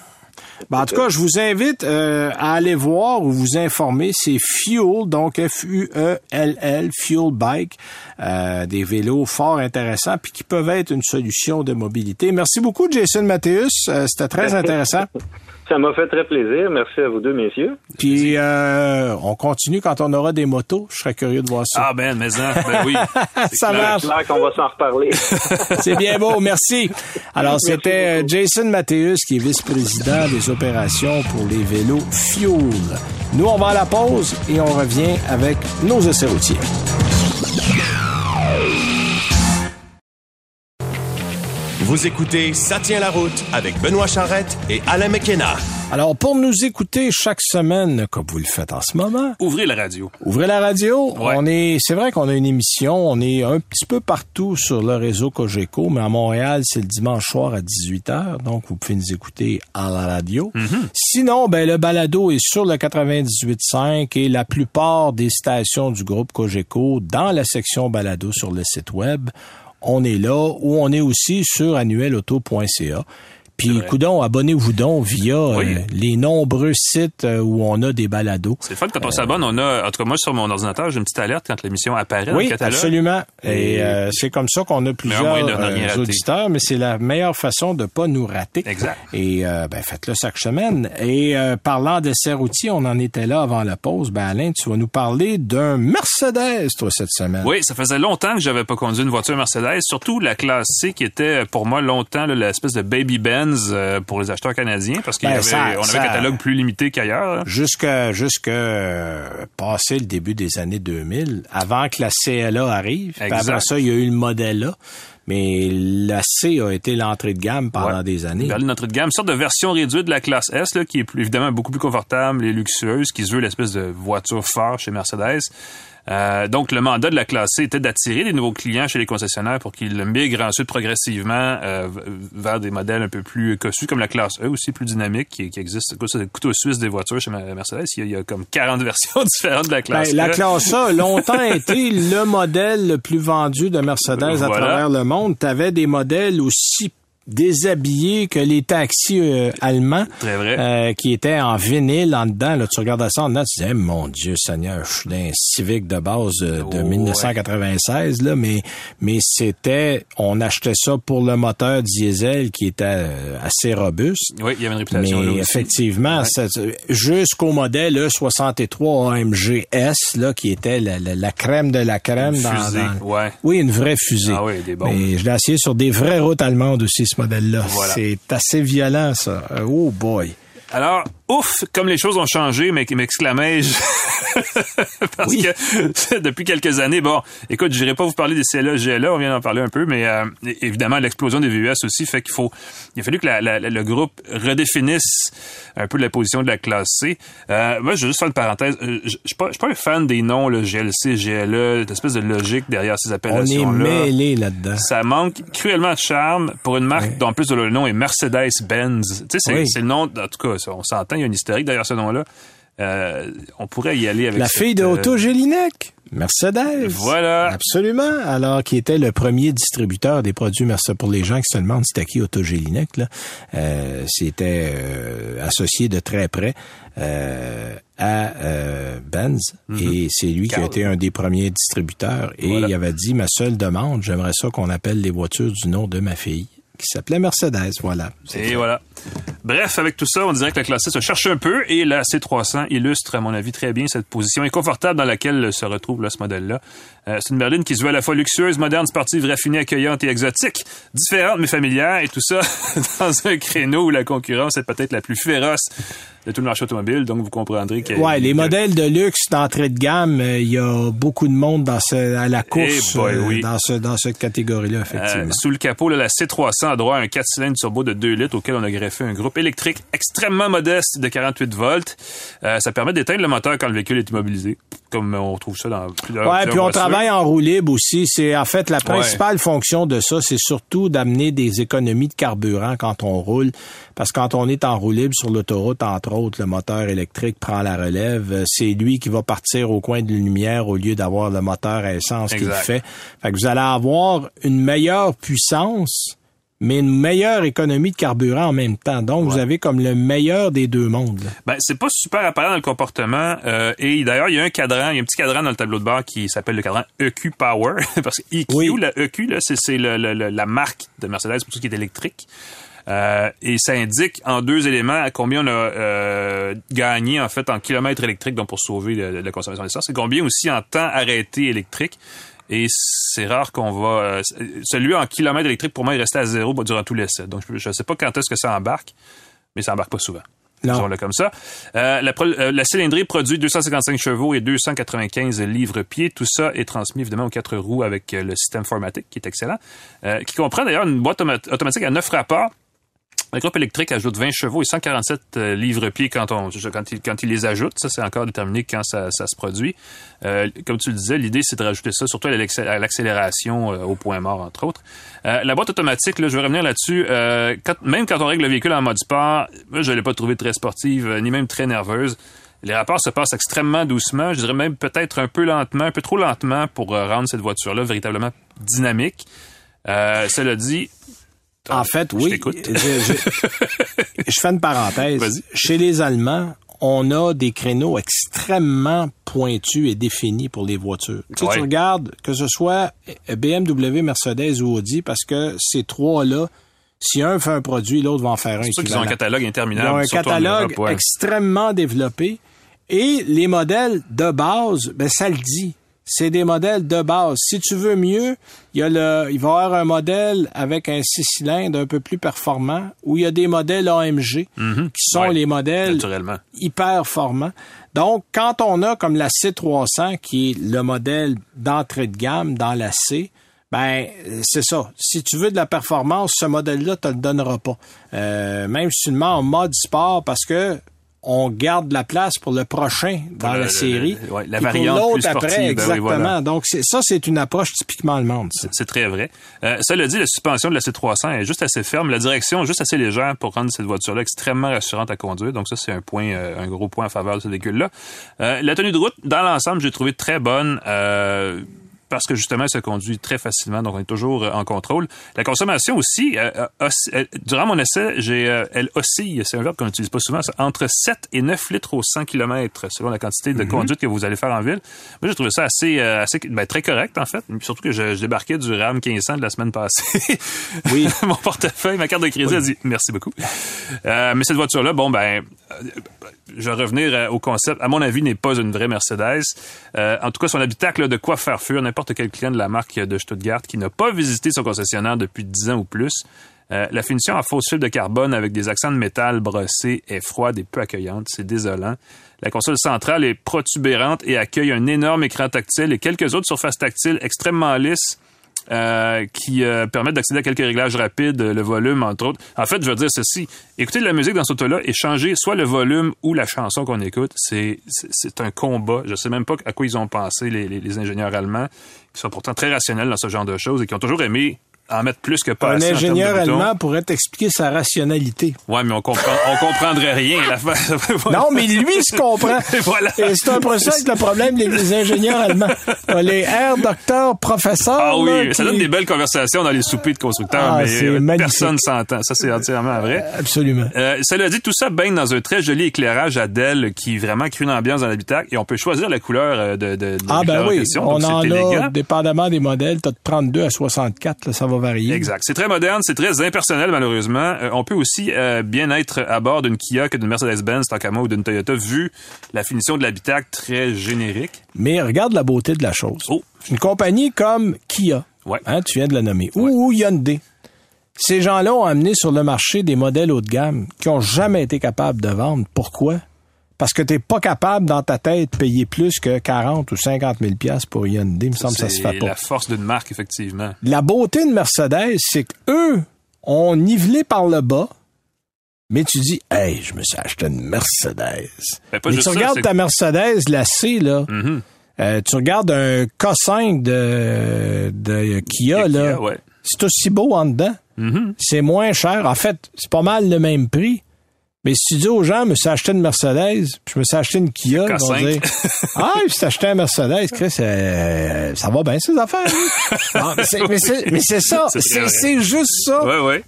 S1: Ben, en tout cas, je vous invite euh, à aller voir ou vous informer. C'est Fuel, donc F-U-E-L-L, Fuel Bike, euh, des vélos fort intéressants puis qui peuvent être une solution de mobilité. Merci beaucoup, Jason Mathéus. Euh, c'était très intéressant. <laughs>
S4: Ça m'a fait très plaisir. Merci à vous deux, messieurs.
S1: Puis euh, on continue quand on aura des motos. Je serais curieux de voir ça.
S2: Ah ben, mais ça, ben oui. <laughs>
S1: ça marche.
S4: C'est qu'on va s'en reparler. <laughs>
S1: C'est bien beau, merci. Alors c'était euh, Jason Mathéus qui est vice-président des opérations pour les vélos Fuel. Nous, on va à la pause et on revient avec nos essais routiers.
S3: Vous écoutez Ça tient la route avec Benoît Charrette et Alain McKenna.
S1: Alors, pour nous écouter chaque semaine, comme vous le faites en ce moment,
S2: Ouvrez la radio.
S1: ouvrez la radio.
S2: Ouais.
S1: On est, c'est vrai qu'on a une émission. On est un petit peu partout sur le réseau Cogeco, mais à Montréal, c'est le dimanche soir à 18h. Donc, vous pouvez nous écouter à la radio. Sinon, ben, le balado est sur le 98.5 et la plupart des stations du groupe Cogeco dans la section balado sur le site web. On est là ou on est aussi sur annuelauto.ca. Puis, coudon, abonnez-vous donc via
S2: Oui.
S1: euh, les nombreux sites euh, où on a des balados.
S2: C'est fun quand on s'abonne, on a, en tout cas moi sur mon ordinateur, j'ai une petite alerte quand l'émission apparaît dans le
S1: Oui, absolument. Et euh, c'est comme ça qu'on a plusieurs
S2: rien
S1: euh, auditeurs, mais c'est la meilleure façon de pas nous rater.
S2: Exact.
S1: Et ben faites-le chaque semaine. Et euh, parlant d'essais routiers, on en était là avant la pause. Ben Alain, tu vas nous parler d'un Mercedes toi cette semaine.
S2: Oui, ça faisait longtemps que j'avais pas conduit une voiture Mercedes, surtout la classe C qui était pour moi longtemps l'espèce de baby Euh, pour les acheteurs canadiens parce y
S1: Ben,
S2: avait, on un catalogue plus limité qu'ailleurs. là.
S1: Jusque jusque euh, passé le début des années 2000, avant que la CLA arrive. Puis. Avant ça, il y a eu le modèle A, mais la C a été l'entrée de gamme pendant
S2: Ouais.
S1: des années.
S2: Berlin notre gamme, une sorte de version réduite de la classe S là, qui est plus, évidemment beaucoup plus confortable et luxueuse, qui se veut l'espèce de voiture phare chez Mercedes. Euh, donc, le mandat de la classe C était d'attirer des nouveaux clients chez les concessionnaires pour qu'ils migrent ensuite progressivement euh, vers des modèles un peu plus cossus, comme la classe E aussi, plus dynamique, qui, qui existe. C'est le couteau suisse des voitures chez Mer- Mercedes. Il y a, il y a comme 40 <laughs> versions différentes de la classe
S1: Ben, la
S2: E.
S1: classe A a longtemps été le modèle le plus vendu de Mercedes à travers le monde. Tu avais des modèles aussi déshabillés que les taxis euh, allemands
S2: Très vrai.
S1: euh, qui étaient en vinyle en dedans. Là, tu regardais ça en dedans, tu disais, mon Dieu Seigneur, je suis d'un Civic de base de, de
S2: Oh, ouais.
S1: 1996, là, mais, mais c'était, on achetait ça pour le moteur diesel qui était euh, assez robuste.
S2: Oui, il y avait une réputation là
S1: Mais
S2: aussi.
S1: effectivement, jusqu'au modèle E63 AMG S, là, qui était la, la- la crème de la crème.
S2: Une
S1: dans,
S2: fusée,
S1: dans-
S2: ouais.
S1: Oui, une vraie fusée.
S2: Ah oui, des bombes.
S1: Mais je l'ai essayé sur des vraies routes allemandes aussi, ce modèle-là.
S2: Voilà.
S1: C'est assez violent, ça. Euh, Oh boy.
S2: Alors, ouf, comme les choses ont changé, mais m'exclamais-je. <laughs> Parce
S1: Oui.
S2: que <laughs> depuis quelques années, bon, écoute, je n'irai pas vous parler des CLA, GLA, on vient d'en parler un peu, mais euh, évidemment, l'explosion des VUS aussi fait qu'il faut, il a fallu que la- la- le groupe redéfinisse un peu la position de la classe C. Euh, moi, je vais juste faire une parenthèse. Euh, Je je suis pas, un fan des noms, le GLC, GLE, cette espèce de logique derrière ces
S1: On est
S2: appellations-là.
S1: mêlés là-dedans.
S2: Ça manque cruellement de charme pour une marque dont en plus le nom est Mercedes-Benz. Tu sais, c'est
S1: Oui.
S2: c'est le nom, en tout cas, ça, on s'entend, il y a une historique derrière ce nom-là. Euh, on pourrait y aller avec
S1: La
S2: cette,
S1: fille de
S2: euh,
S1: Otto Gélinec. Mercedes.
S2: Voilà.
S1: Absolument. Alors, qui était le premier distributeur des produits Mercedes. Pour les gens qui se demandent c'était qui Otto Gélinec, là, euh, c'était euh, associé de très près euh, à euh, Benz. Et c'est lui qui a été un des premiers distributeurs. Et
S2: Voilà.
S1: il avait dit, ma seule demande, j'aimerais ça qu'on appelle les voitures du nom de ma fille, qui s'appelait Mercedes. Voilà.
S2: Et voilà. Bref, avec tout ça, on dirait que la classe C se cherche un peu et la C300 illustre, à mon avis, très bien cette position inconfortable dans laquelle se retrouve là, ce modèle-là. Euh, c'est une berline qui se veut à la fois luxueuse, moderne, sportive, raffinée, accueillante et exotique, différente mais familière, et tout ça <laughs> dans un créneau où la concurrence est peut-être la plus féroce de tout le marché automobile. Donc, vous comprendrez que...
S1: Ouais, les modèles de luxe d'entrée de gamme, euh, il y a beaucoup de monde dans ce, à la course
S2: Eh boy,
S1: euh,
S2: oui.
S1: dans ce dans cette catégorie-là,
S2: Euh,
S1: effectivement.
S2: sous le capot, là, la C300 a droit à un 4 cylindres turbo de 2 litres auquel on a greffé un groupe électrique extrêmement modeste de 48 volts. Euh, ça permet d'éteindre le moteur quand le véhicule est immobilisé, comme on retrouve ça dans plusieurs
S1: Ouais,
S2: plusieurs
S1: puis on
S2: voitures.
S1: travaille en roue libre aussi. C'est en fait la principale fonction de ça, c'est surtout d'amener des économies de carburant quand on roule, parce que quand on est en roue libre sur l'autoroute, entre autres, le moteur électrique prend la relève. Euh, C'est lui qui va partir au coin de la lumière au lieu d'avoir le moteur à essence qu'il fait. Fait que vous allez avoir une meilleure puissance. Mais une meilleure économie de carburant en même temps. Donc, vous avez comme le meilleur des deux mondes.
S2: Ben, c'est pas super apparent dans le comportement. euh, et d'ailleurs, il y a un cadran, il y a un petit cadran dans le tableau de bord qui s'appelle le cadran EQ Power. <laughs> parce que EQ,
S1: Oui.
S2: la EQ, là, c'est, c'est le- le- le- la marque de Mercedes pour tout ce qui est électrique. Euh, et ça indique en deux éléments à combien on a euh, gagné en fait en kilomètres électriques donc pour sauver le- la consommation d'essence et combien aussi en temps arrêté électrique. Et c'est rare qu'on va... euh, celui en kilomètres électriques, pour moi, il restait à zéro bah, durant tout l'essai. Donc, je ne sais pas quand est-ce que ça embarque, mais ça embarque pas souvent.
S1: Non.
S2: Comme ça. Euh, la, euh, la cylindrée produit 255 chevaux et 295 livres-pieds. Tout ça est transmis évidemment aux quatre roues avec euh, le système Formatic, qui est excellent, euh, qui comprend d'ailleurs une boîte automa- automatique à neuf rapports Le groupe électrique ajoute 20 chevaux et 147 euh, livres-pieds quand quand il, quand il les ajoute. Ça, c'est encore déterminé quand ça, ça se produit. Euh, comme tu le disais, l'idée, c'est de rajouter ça surtout à l'accélération euh, au point mort, entre autres. La boîte automatique, je vais revenir là-dessus. Même quand on règle le véhicule en mode sport, moi, je l'ai pas trouvé très sportive, ni même très nerveuse. Les rapports se passent extrêmement doucement, je dirais même peut-être un peu lentement, un peu trop lentement pour rendre cette voiture-là véritablement dynamique. cela dit,
S1: en fait, oui. Je, je, je, fais une parenthèse. Chez les Allemands, on a des créneaux extrêmement pointus et définis pour les voitures. Tu, sais, tu regardes que ce soit BMW, Mercedes ou Audi, parce que ces trois-là, si un fait un produit, l'autre va en faire un.
S2: C'est qu'ils ont un catalogue interminable. Ils ont
S1: un catalogue extrêmement développé. Et les modèles de base, ben ça le dit c'est des modèles de base. Si tu veux mieux, il y a le, il va y avoir un modèle avec un six cylindres un peu plus performant, ou il y a des modèles AMG
S2: mhm.
S1: qui sont les modèles hyper performants. Donc, quand on a comme la C300 qui est le modèle d'entrée de gamme dans la C, ben c'est ça. Si tu veux de la performance, ce modèle-là te le donnera pas. Euh, même si tu le mets en mode sport, parce que on garde la place pour le prochain dans la série.
S2: la variante plus sportive, après,
S1: ben exactement. Donc ça, c'est une approche typiquement allemande.
S2: C'est très vrai. Euh, cela dit, la suspension de la C300 est juste assez ferme, la direction est juste assez légère pour rendre cette voiture-là extrêmement rassurante à conduire. Donc ça, c'est un point, euh, un gros point en faveur de ce véhicule-là. Euh, la tenue de route, dans l'ensemble, j'ai trouvé très bonne. Euh, parce que justement, elle se conduit très facilement, donc on est toujours euh, en contrôle. La consommation aussi, euh, euh, durant mon essai, j'ai, elle oscille, c'est un verbe qu'on n'utilise pas souvent, entre 7 et 9 litres au 100 km selon la quantité de mhm. conduite que vous allez faire en ville. Moi, j'ai trouvé ça assez, assez ben, très correct en fait, surtout que je, débarquais du RAM 1500 de la semaine passée.
S1: oui. <laughs>
S2: mon portefeuille, ma carte de crédit a dit merci beaucoup. mais cette voiture-là, bon ben, je vais revenir au concept. À mon avis, n'est pas une vraie Mercedes. en tout cas, son habitacle de quoi faire fuir n'importe quel client de la marque de Stuttgart qui n'a pas visité son concessionnaire depuis 10 ans ou plus. Euh, la finition en fausse fibre de carbone avec des accents de métal brossés est froide et peu accueillante. C'est désolant. La console centrale est protubérante et accueille un énorme écran tactile et quelques autres surfaces tactiles extrêmement lisses euh, qui euh, permettent d'accéder à quelques réglages rapides, le volume, entre autres. En fait, je veux dire ceci. Écouter de la musique dans ce auto-là et changer soit le volume ou la chanson qu'on écoute, c'est, un combat. Je sais même pas à quoi ils ont pensé, les, les ingénieurs allemands, qui sont pourtant très rationnels dans ce genre de choses et qui ont toujours aimé en mettre plus que pas
S1: Un ingénieur allemand pourrait expliquer sa rationalité.
S2: Ouais, mais on comprend, on comprendrait rien. La <laughs>
S1: non, mais lui se comprend. <laughs>
S2: voilà.
S1: Et c'est un peu ça le problème des ingénieurs allemands. <laughs> Les R, docteur, professeur.
S2: Ah oui, ça donne des belles conversations dans les soupers de constructeurs, ah, mais personne s'entend. Ça, c'est entièrement vrai.
S1: Absolument.
S2: Euh, cela dit, tout ça baigne dans un très joli éclairage à Dell qui vraiment crée une ambiance dans l'habitacle et on peut choisir la couleur euh, de, de, de
S1: Ah ben oui, on en a, dépendamment des modèles, t'as de 32 à 64, là, ça va
S2: Exact. C'est très moderne, c'est très impersonnel malheureusement. Euh, on peut aussi euh, bien être à bord d'une Kia que d'une Mercedes-Benz, Takama ou d'une Toyota vu la finition de l'habitacle très générique.
S1: Mais regarde la beauté de la chose.
S2: Oh.
S1: Une compagnie comme Kia,
S2: ouais.
S1: hein, tu viens de la nommer, ou Hyundai. Ces gens-là ont amené sur le marché des modèles haut de gamme qui ont jamais été capables de vendre. Pourquoi? Parce que tu n'es pas capable dans ta tête de payer plus que 40 ou 50 000 pièces pour Hyundai, il me semble que ça se fait pas.
S2: C'est la force d'une marque effectivement.
S1: La beauté de Mercedes, c'est qu'eux ont nivelé par le bas. Mais tu dis, hey, je me suis acheté une Mercedes.
S2: Ben,
S1: mais tu regardes ta Mercedes, la C, là.
S2: Mm-hmm.
S1: Euh, tu regardes un K5 de, de Kia, là. C'est aussi beau en dedans.
S2: Mm-hmm.
S1: C'est moins cher. En fait, c'est pas mal le même prix. Mais si tu dis aux gens, je me suis acheté une Mercedes, puis je me suis acheté une Kia, ils vont dire, <laughs> ah, je me suis acheté une Mercedes, Chris, euh, ça va bien ces affaires. <laughs> mais c'est ça, c'est juste ça.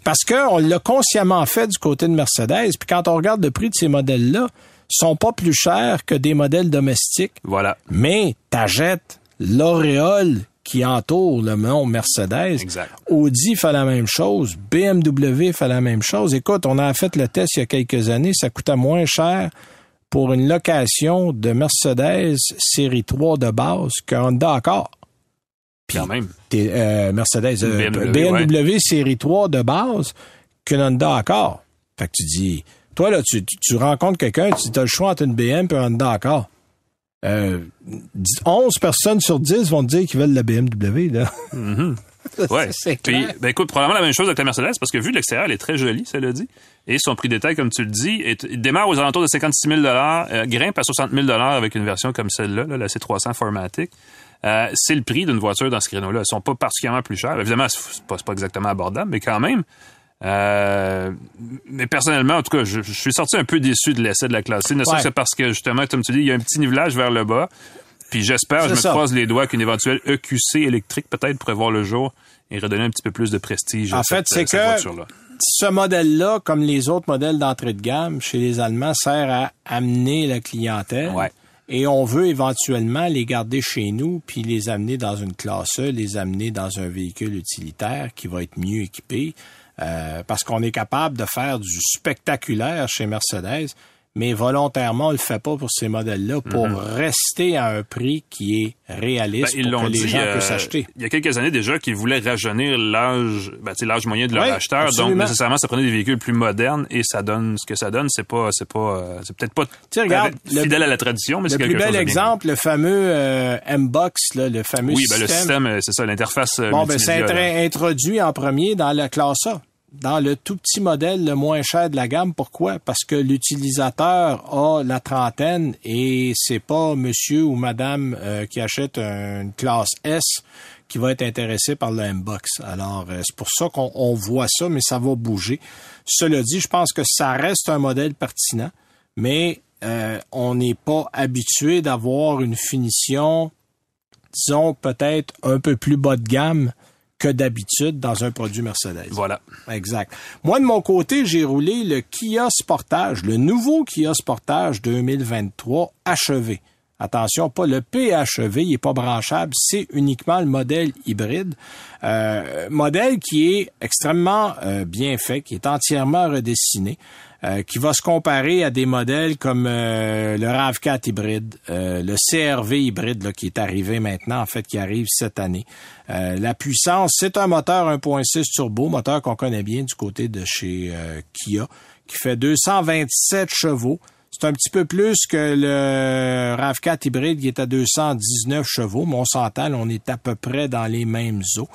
S1: Parce qu'on l'a consciemment fait du côté de Mercedes, puis quand on regarde le prix de ces modèles-là, ils sont pas plus chers que des modèles domestiques.
S2: Voilà.
S1: Mais t'achètes l'auréole qui entoure le nom Mercedes.
S2: Exact.
S1: Audi fait la même chose. BMW fait la même chose. Écoute, on a fait le test il y a quelques années. Ça coûtait moins cher pour une location de Mercedes série 3 de base qu'un Honda Accord.
S2: Quand même.
S1: Euh, Mercedes, euh, BMW, série 3 de base qu'un Honda Accord. Fait que tu dis, toi là, tu, tu, rencontres quelqu'un, tu as le choix entre une BM et un Honda Accord euh, 11 personnes sur 10 vont te dire qu'ils veulent la BMW. Là. <laughs>
S2: Mm-hmm. Ouais.
S1: C'est
S2: Puis, ben écoute, probablement la même chose avec la Mercedes, parce que vu de l'extérieur, elle est très jolie, ça le dit. Et son prix détail, comme tu le dis, est, il démarre aux alentours de 56 000 euh, grimpe à 60 000 avec une version comme celle-là, là, la C300 Formatic. Euh, c'est le prix d'une voiture dans ce créneau-là. Elles sont pas particulièrement plus chères. Évidemment, c'est pas, c'est pas exactement abordable, mais quand même. Euh, mais personnellement, en tout cas, je, je suis sorti un peu déçu de l'essai de la classe C, ne
S1: Ouais.
S2: que parce que, justement, comme tu dis, il y a un petit nivelage vers le bas. Puis j'espère, je
S1: C'est
S2: me
S1: ça.
S2: croise les doigts qu'une éventuelle EQC électrique peut-être pourrait voir le jour et redonner un petit peu plus de prestige à
S1: En fait,
S2: cette,
S1: c'est
S2: cette
S1: que
S2: voiture-là.
S1: ce modèle-là, comme les autres modèles d'entrée de gamme chez les Allemands, sert à amener la clientèle.
S2: Ouais.
S1: Et on veut éventuellement les garder chez nous, puis les amener dans une classe E, les amener dans un véhicule utilitaire qui va être mieux équipé, euh, parce qu'on est capable de faire du spectaculaire chez Mercedes, mais volontairement, on le fait pas pour ces modèles-là, pour rester à un prix qui est
S2: Ben,
S1: réaliste
S2: ils
S1: pour
S2: l'ont
S1: que les
S2: dit
S1: gens
S2: euh,
S1: puissent acheter.
S2: il y a quelques années déjà qu'ils voulaient rajeunir l'âge ben, l'âge moyen de leur
S1: Oui,
S2: acheteur. Donc nécessairement, ça prenait des véhicules plus modernes et ça donne ce que ça donne. C'est pas, c'est pas, euh, c'est peut-être pas
S1: regarde, le-
S2: fidèle à la tradition, mais
S1: Le
S2: c'est quelque
S1: plus
S2: chose
S1: bel
S2: de bien.
S1: exemple, le fameux euh, M-Box, là, le fameux
S2: Oui, ben,
S1: système.
S2: le système, euh, c'est ça, l'interface. euh,
S1: Bon, ben, intra- introduit en premier dans la classe A, dans le tout petit modèle le moins cher de la gamme. Pourquoi? Parce que l'utilisateur a la trentaine et c'est pas monsieur ou madame euh, qui achète une classe S qui va être intéressé par le M-Box. Alors, euh, c'est pour ça qu'on on voit ça, mais ça va bouger. Cela dit, je pense que ça reste un modèle pertinent, mais euh, on n'est pas habitué d'avoir une finition disons, peut-être un peu plus bas de gamme que d'habitude dans un produit Mercedes.
S2: Voilà.
S1: Exact. Moi, de mon côté, j'ai roulé le Kia Sportage, le nouveau Kia Sportage 2023 achevé. Attention, pas le PHEV, il est pas branchable, c'est uniquement le modèle hybride. Euh, modèle qui est extrêmement euh, bien fait, qui est entièrement redessiné, euh, qui va se comparer à des modèles comme euh, le RAV4 hybride, euh, le CRV hybride là, qui est arrivé maintenant, en fait, qui arrive cette année. La puissance, c'est un moteur 1.6 turbo, moteur qu'on connaît bien du côté de chez Kia, qui fait 227 chevaux. C'est un petit peu plus que le RAV4 hybride qui est à 219 chevaux, mais on s'entend, on est à peu près dans les mêmes eaux.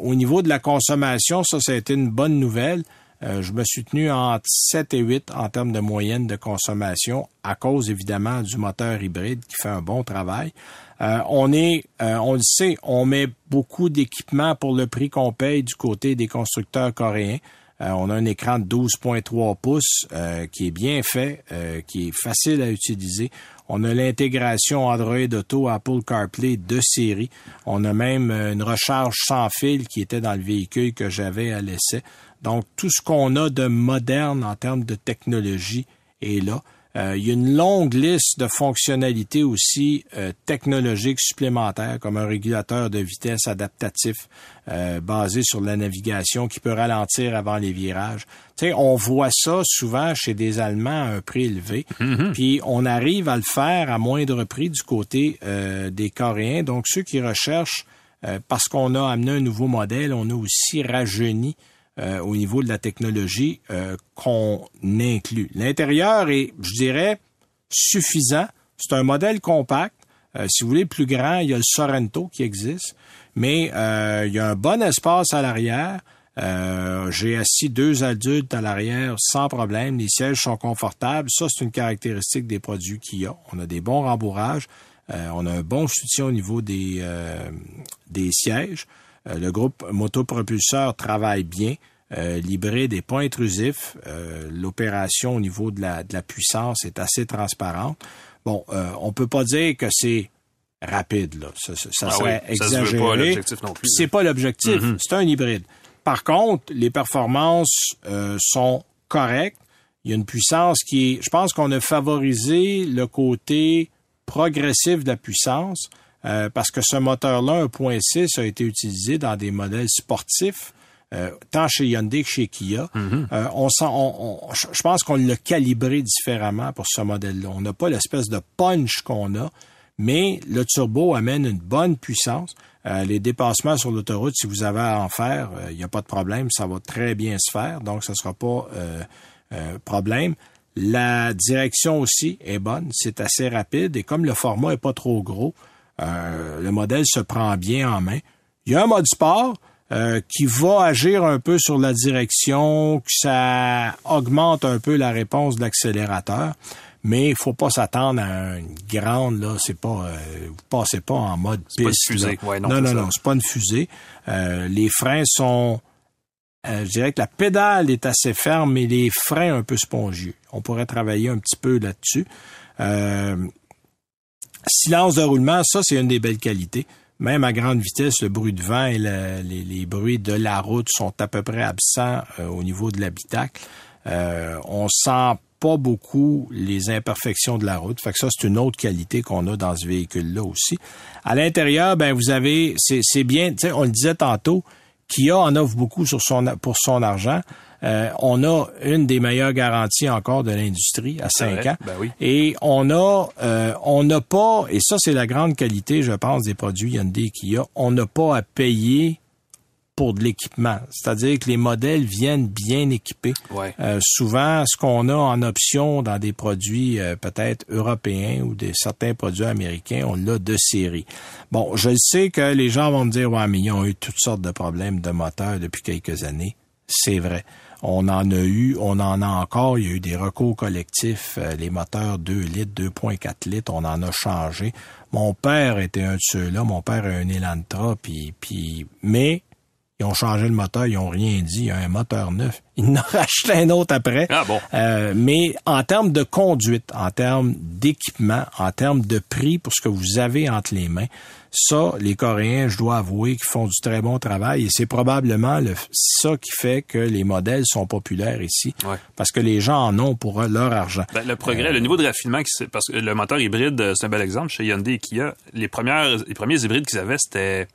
S1: Au niveau de la consommation, ça, ça a été une bonne nouvelle. Euh, je me suis tenu entre 7 et 8 en termes de moyenne de consommation à cause évidemment du moteur hybride qui fait un bon travail. Euh, on est, euh, on le sait, on met beaucoup d'équipements pour le prix qu'on paye du côté des constructeurs coréens. On a un écran de 12.3 pouces qui est bien fait, qui est facile à utiliser. On a l'intégration Android Auto, Apple CarPlay de série. On a même une recharge sans fil qui était dans le véhicule que j'avais à l'essai. Donc, tout ce qu'on a de moderne en termes de technologie est là. Euh, il y a une longue liste de fonctionnalités aussi euh, technologiques supplémentaires, comme un régulateur de vitesse adaptatif euh, basé sur la navigation qui peut ralentir avant les virages. Tu sais, on voit ça souvent chez des Allemands à un prix élevé, puis on arrive à le faire à moindre prix du côté euh, des Coréens. Donc, ceux qui recherchent, euh, parce qu'on a amené un nouveau modèle, on a aussi rajeuni euh, au niveau de la technologie euh, qu'on inclut. L'intérieur est, je dirais, suffisant. C'est un modèle compact. Euh, si vous voulez plus grand, il y a le Sorento qui existe, mais euh, il y a un bon espace à l'arrière. Euh, J'ai assis deux adultes à l'arrière sans problème. Les sièges sont confortables. Ça, c'est une caractéristique des produits qu'il y a. On a des bons rembourrages. Euh, on a un bon soutien au niveau des, des sièges. Euh, le groupe motopropulseur travaille bien. Euh, L'hybride n'est pas intrusif. Euh, L'opération au niveau de la, de la puissance est assez transparente. Bon, euh, on peut pas dire que c'est rapide, là. Ça, ça, ça
S2: Ah
S1: serait
S2: oui,
S1: exagéré.
S2: pas l'objectif non plus,
S1: Puis
S2: là.
S1: C'est pas l'objectif.
S2: Mhm.
S1: C'est un hybride. Par contre, les performances euh, sont correctes. Il y a une puissance qui est. Je pense qu'on a favorisé le côté progressif de la puissance euh, parce que ce moteur-là, 1.6, a été utilisé dans des modèles sportifs. euh, tant chez Hyundai que chez Kia. Euh, on sent, on, on- je pense qu'on l'a calibré différemment pour ce modèle-là. On n'a pas l'espèce de punch qu'on a, mais le turbo amène une bonne puissance. Euh, les dépassements sur l'autoroute, si vous avez à en faire, euh, il n'y a pas de problème, ça va très bien se faire, donc ça ne sera pas euh, euh, problème. La direction aussi est bonne, c'est assez rapide et comme le format est pas trop gros, euh, le modèle se prend bien en main. Il y a un mode sport euh, qui va agir un peu sur la direction, que ça augmente un peu la réponse de l'accélérateur. Mais il faut pas s'attendre à une grande là, c'est pas euh, vous passez pas en mode piste.
S2: Pas une fusée. Ouais, non,
S1: non, non, c'est pas une fusée. Euh, les freins sont euh, je dirais que la pédale est assez ferme, mais les freins un peu spongieux. On pourrait travailler un petit peu là-dessus. Euh, silence de roulement, ça, c'est une des belles qualités. Même à grande vitesse, le bruit de vent et le- les, bruits de la route sont à peu près absents euh, au niveau de l'habitacle. Euh, on sent pas beaucoup les imperfections de la route. Fait que ça, c'est une autre qualité qu'on a dans ce véhicule-là aussi. À l'intérieur, ben vous avez, c'est bien, on le disait tantôt, Kia en offre beaucoup pour son argent. Euh, on a une des meilleures garanties encore de l'industrie à
S2: C'est
S1: 5
S2: vrai?
S1: ans.
S2: Ben oui.
S1: Et on a, euh, on n'a pas, et ça c'est la grande qualité, je pense, des produits Hyundai et Kia, on n'a pas à payer pour de l'équipement. C'est-à-dire que les modèles viennent bien équipés.
S2: Ouais.
S1: Euh, souvent, ce qu'on a en option dans des produits euh, peut-être européens ou des certains produits américains, on l'a de série. Bon, je sais que les gens vont me dire, ouais, mais ils ont eu toutes sortes de problèmes de moteur depuis quelques années. C'est vrai. On en a eu, on en a encore. Il y a eu des recours collectifs. euh, les moteurs 2 litres, 2.4 litres, on en a changé. Mon père était un de ceux-là. Mon père a un Elantra, puis, puis, mais ils ont changé le moteur, ils ont rien dit. Il y a un moteur neuf. <laughs> Ils en racheté un autre après.
S2: Ah bon?
S1: Euh, mais en termes de conduite, en termes d'équipement, en termes de prix pour ce que vous avez entre les mains, ça, les Coréens, je dois avouer qu'ils font du très bon travail et c'est probablement le, ça qui fait que les modèles sont populaires ici
S2: Ouais.
S1: parce que les gens en ont pour leur argent.
S2: Ben, le progrès, le niveau de raffinement, parce que le moteur hybride, euh, c'est un bel exemple chez Hyundai et Kia. Les premières, les premiers hybrides qu'ils avaient, c'était,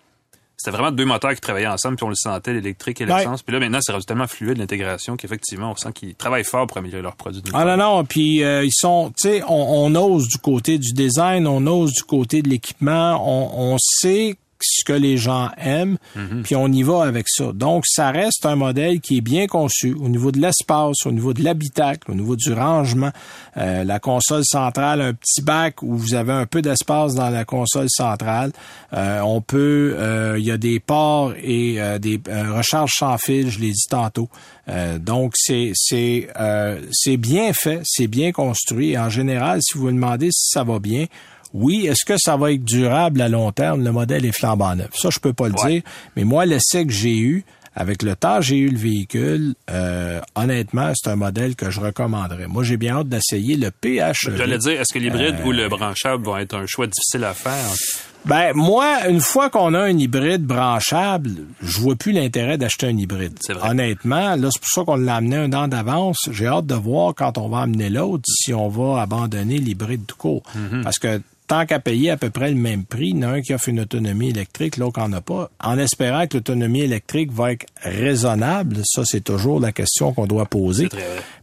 S2: c'était vraiment deux moteurs qui travaillaient ensemble, puis on le sentait, l'électrique et
S1: Ouais.
S2: l'essence. Puis là, maintenant, c'est tellement fluide l'intégration qu'effectivement, on sent qu'ils travaillent fort pour améliorer leurs produits.
S1: Ah non, non, puis euh, ils sont, tu sais, on, on ose du côté du design, on ose du côté de l'équipement, on, on sait ce que les gens aiment, puis on y va avec ça. Donc, ça reste un modèle qui est bien conçu au niveau de l'espace, au niveau de l'habitacle, au niveau du rangement. Euh, la console centrale, un petit bac où vous avez un peu d'espace dans la console centrale. Euh, on peut, euh, il y a des ports et euh, des euh, recharges sans fil, je l'ai dit tantôt. Euh, donc, c'est c'est euh, c'est bien fait, c'est bien construit. Et en général, si vous vous demandez si ça va bien, oui, est-ce que ça va être durable à long terme? Le modèle est flambant neuf. Ça, je peux pas le
S2: Ouais.
S1: dire. Mais moi, l'essai que j'ai eu, avec le temps que j'ai eu le véhicule, euh, honnêtement, c'est un modèle que je recommanderais. Moi, j'ai bien hâte d'essayer le PHEV.
S2: J'allais dire, est-ce que l'hybride
S1: Euh,
S2: ou le branchable vont être un choix difficile à faire?
S1: Ben, moi, une fois qu'on a un hybride branchable, je vois plus l'intérêt d'acheter un hybride.
S2: C'est vrai.
S1: Honnêtement, là, c'est pour ça qu'on l'a amené un an d'avance. J'ai hâte de voir quand on va amener l'autre si on va abandonner l'hybride tout court.
S2: Mm-hmm.
S1: Parce que tant qu'à payer à peu près le même prix, il y en a un qui offre une autonomie électrique, l'autre en a pas. En espérant que l'autonomie électrique va être raisonnable, ça, c'est toujours la question qu'on doit poser.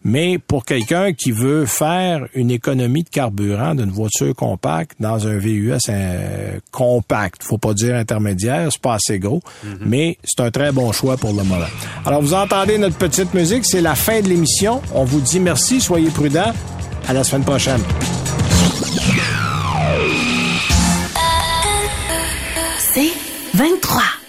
S1: Mais pour quelqu'un qui veut faire une économie de carburant d'une voiture compacte dans un VUS euh, compact, faut pas dire intermédiaire, c'est pas assez gros, mais c'est un très bon choix pour le moment. Alors vous entendez notre petite musique, c'est la fin de l'émission. On vous dit merci, soyez prudents. À la semaine prochaine.
S5: 23.